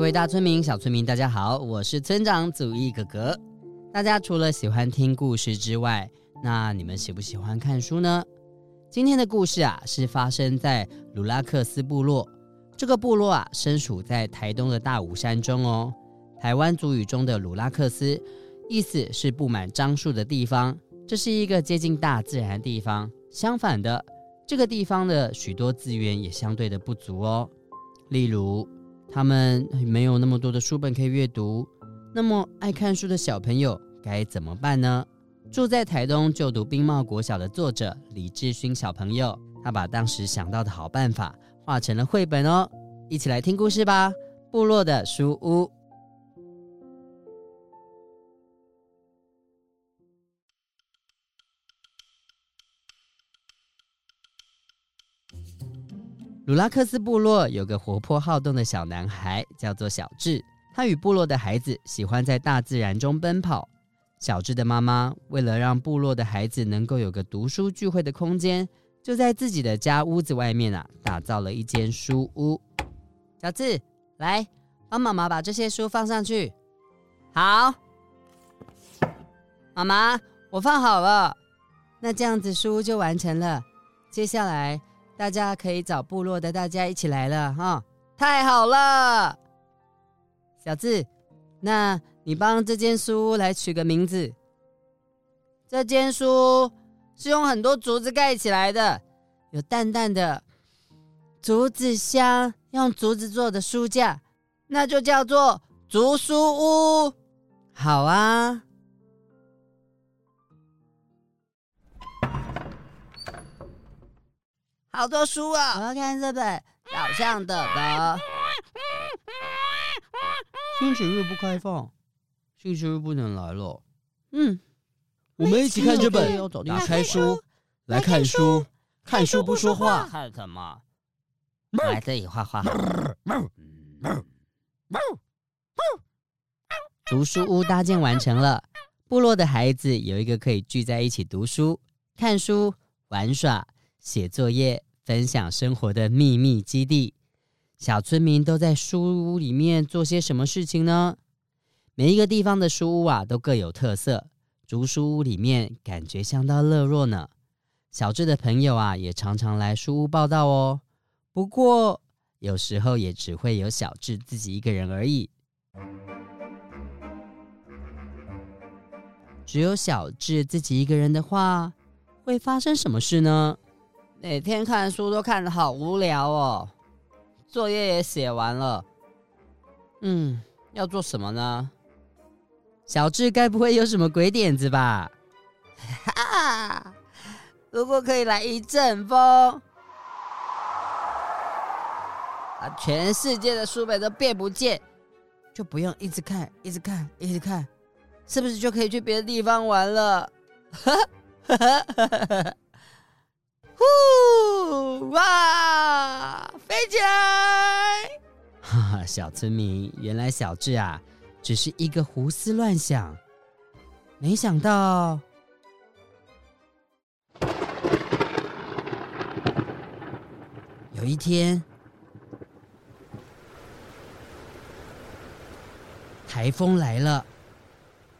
各位大村民、小村民，大家好，我是村长祖义哥哥。大家除了喜欢听故事之外，那你们喜不喜欢看书呢？今天的故事啊，是发生在鲁拉克斯部落。这个部落啊，身处在台东的大武山中哦。台湾族语中的鲁拉克斯，意思是布满樟树的地方。这是一个接近大自然的地方。相反的，这个地方的许多资源也相对的不足哦。例如，他们没有那么多的书本可以阅读。那么爱看书的小朋友该怎么办呢？住在台东就读兵帽国小的作者李志勋小朋友，他把当时想到的好办法画成了绘本哦，一起来听故事吧。部落的书屋。鲁拉克斯部落有个活泼好动的小男孩，叫做小智。他与部落的孩子喜欢在大自然中奔跑。小智的妈妈为了让部落的孩子能够有个读书聚会的空间，就在自己的家屋子外面啊，打造了一间书屋。小智，来帮妈妈把这些书放上去。好，妈妈，我放好了。那这样子书就完成了。接下来大家可以找部落的大家一起来了哈。太好了。小智，那你帮这间书屋来取个名字。这间书是用很多竹子盖起来的，有淡淡的竹子香，用竹子做的书架，那就叫做竹书屋。好啊，好多书啊！我要看这本小象的的。星期日不开放，星期日不能来了。嗯，我们一起看这本，打开书来看书，看书不说话，看什么？来这里画画。读书屋搭建完成了，部落的孩子有一个可以聚在一起读书、看书、玩耍、写作业、分享生活的秘密基地。小村民都在书屋里面做些什么事情呢？每一个地方的书屋啊，都各有特色。竹书屋里面感觉相当热络呢。小智的朋友啊，也常常来书屋报到哦。不过有时候也只会有小智自己一个人而已。只有小智自己一个人的话，会发生什么事呢？每天看书都看得好无聊哦。作业也写完了，嗯，要做什么呢？小智该不会有什么鬼点子吧？哈哈，如果可以来一阵风，啊全世界的书本都变不见，就不用一直看，一直看，一直看，是不是就可以去别的地方玩了？哈哈哈哈哈哈。呼哇，飞起来！哈哈，小村民，原来小智啊，只是一个胡思乱想。没想到，有一天，台风来了，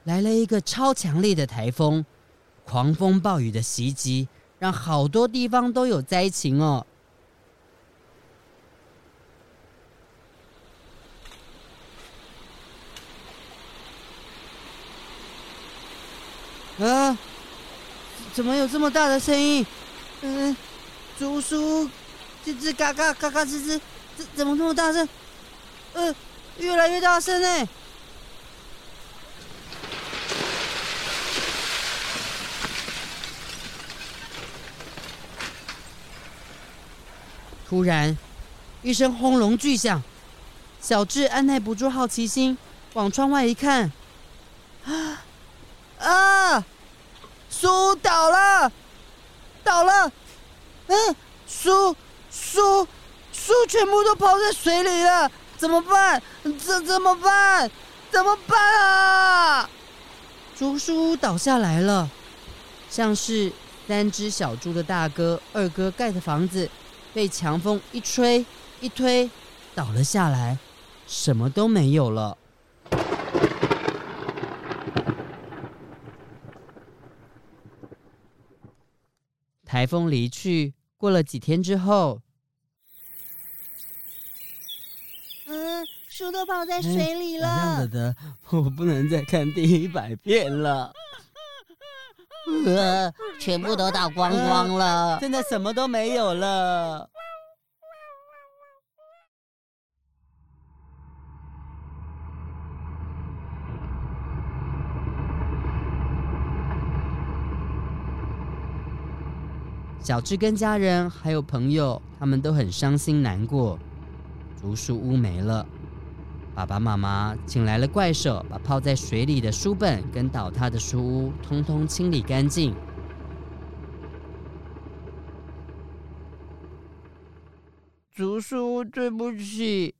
来了一个超强烈的台风，狂风暴雨的袭击，让好多地方都有灾情哦。啊！怎么有这么大的声音？嗯，竹叔吱吱嘎嘎嘎嘎吱吱，这怎么那么大声？呃，越来越大声呢。突然，一声轰隆巨响，小智按捺不住好奇心，往窗外一看，啊！啊！书倒了，倒了！嗯，书书书全部都泡在水里了，怎么办？这怎么办？怎么办啊？竹书倒下来了，像是三只小猪的大哥、二哥盖的房子，被强风一吹一推，倒了下来，什么都没有了。台风离去，过了几天之后，嗯，书都泡在水里了。这样子的，我不能再看第一百遍了。呃，全部都倒光光了，真的什么都没有了。小智跟家人还有朋友，他们都很伤心难过。竹书屋没了，爸爸妈妈请来了怪手，把泡在水里的书本跟倒塌的书屋通通清理干净。竹书，对不起，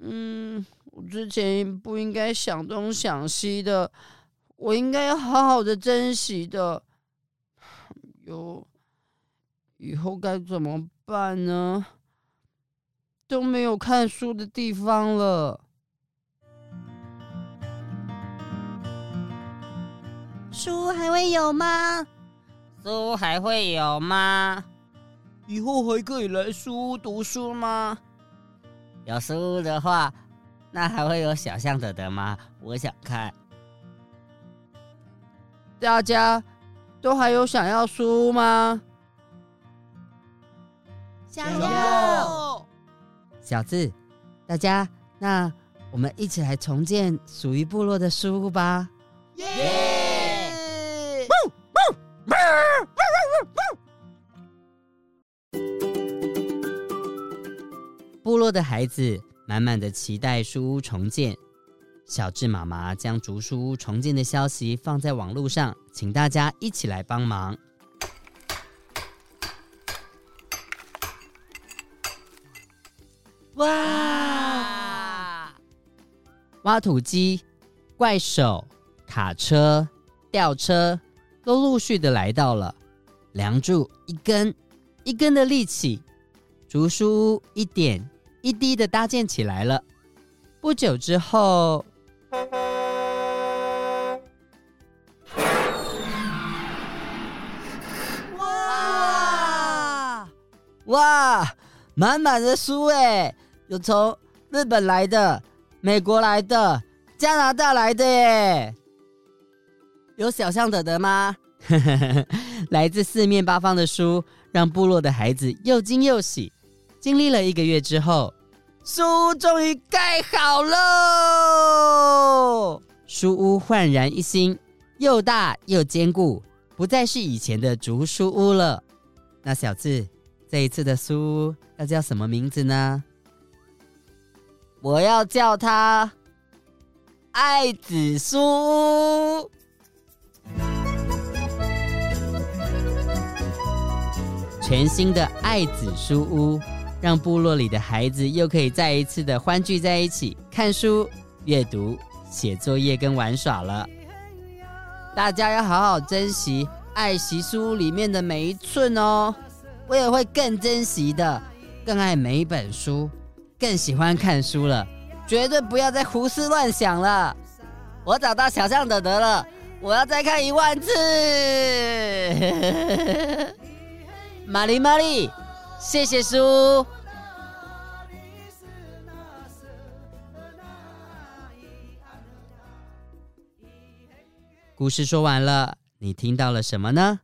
嗯，我之前不应该想东想西的，我应该要好好的珍惜的。有。以后该怎么办呢？都没有看书的地方了。书还会有吗？书还会有吗？以后还可以来书屋读书吗？有书屋的话，那还会有小象的的吗？我想看。大家都还有想要书吗？加油！小智，大家，那我们一起来重建属于部落的书屋吧！耶！部落的孩子满满的期待书屋重建。小智妈妈将竹书屋重建的消息放在网络上，请大家一起来帮忙。哇！挖土机、怪手、卡车、吊车都陆续的来到了，梁柱一根一根的立起，竹书屋一点一滴的搭建起来了。不久之后，哇哇，满满的书哎！有从日本来的、美国来的、加拿大来的耶，有小象德德吗？来自四面八方的书，让部落的孩子又惊又喜。经历了一个月之后，书屋终于盖好喽！书屋焕然一新，又大又坚固，不再是以前的竹书屋了。那小智，这一次的书屋要叫什么名字呢？我要叫他爱子书。全新的爱子书屋，让部落里的孩子又可以再一次的欢聚在一起，看书、阅读、写作业跟玩耍了。大家要好好珍惜、爱惜书屋里面的每一寸哦。我也会更珍惜的，更爱每一本书。更喜欢看书了，绝对不要再胡思乱想了。我找到小象德德了，我要再看一万次。玛丽玛丽，谢谢书。故事说完了，你听到了什么呢？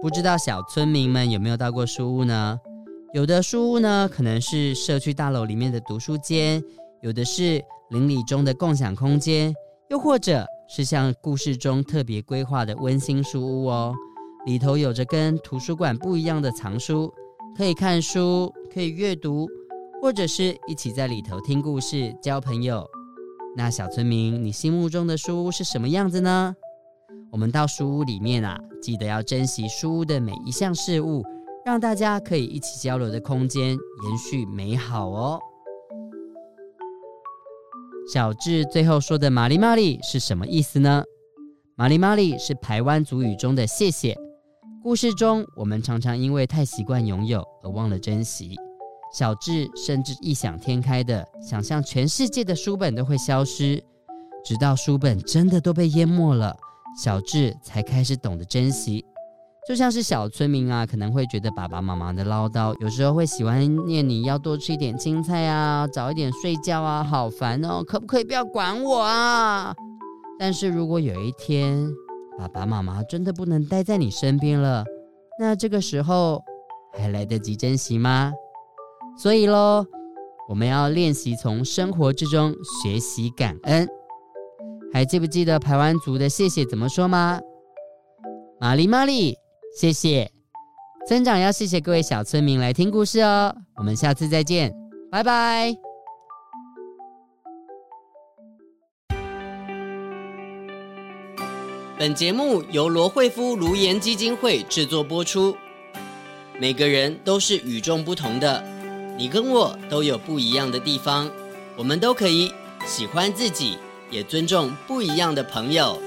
不知道小村民们有没有到过书屋呢？有的书屋呢，可能是社区大楼里面的读书间，有的是邻里中的共享空间，又或者是像故事中特别规划的温馨书屋哦。里头有着跟图书馆不一样的藏书，可以看书，可以阅读，或者是一起在里头听故事、交朋友。那小村民，你心目中的书屋是什么样子呢？我们到书屋里面啊，记得要珍惜书屋的每一项事物，让大家可以一起交流的空间延续美好哦。小智最后说的“玛丽玛丽”是什么意思呢？“玛丽玛丽”是台湾族语中的“谢谢”。故事中，我们常常因为太习惯拥有而忘了珍惜。小智甚至异想天开的想象，全世界的书本都会消失，直到书本真的都被淹没了，小智才开始懂得珍惜。就像是小村民啊，可能会觉得爸爸妈妈的唠叨，有时候会喜欢念你要多吃一点青菜啊，早一点睡觉啊，好烦哦，可不可以不要管我啊？但是如果有一天，爸爸妈妈真的不能待在你身边了，那这个时候还来得及珍惜吗？所以喽，我们要练习从生活之中学习感恩。还记不记得排湾族的谢谢怎么说吗？玛丽玛丽，谢谢。村长要谢谢各位小村民来听故事哦，我们下次再见，拜拜。本节目由罗慧夫卢颜基金会制作播出。每个人都是与众不同的，你跟我都有不一样的地方，我们都可以喜欢自己，也尊重不一样的朋友。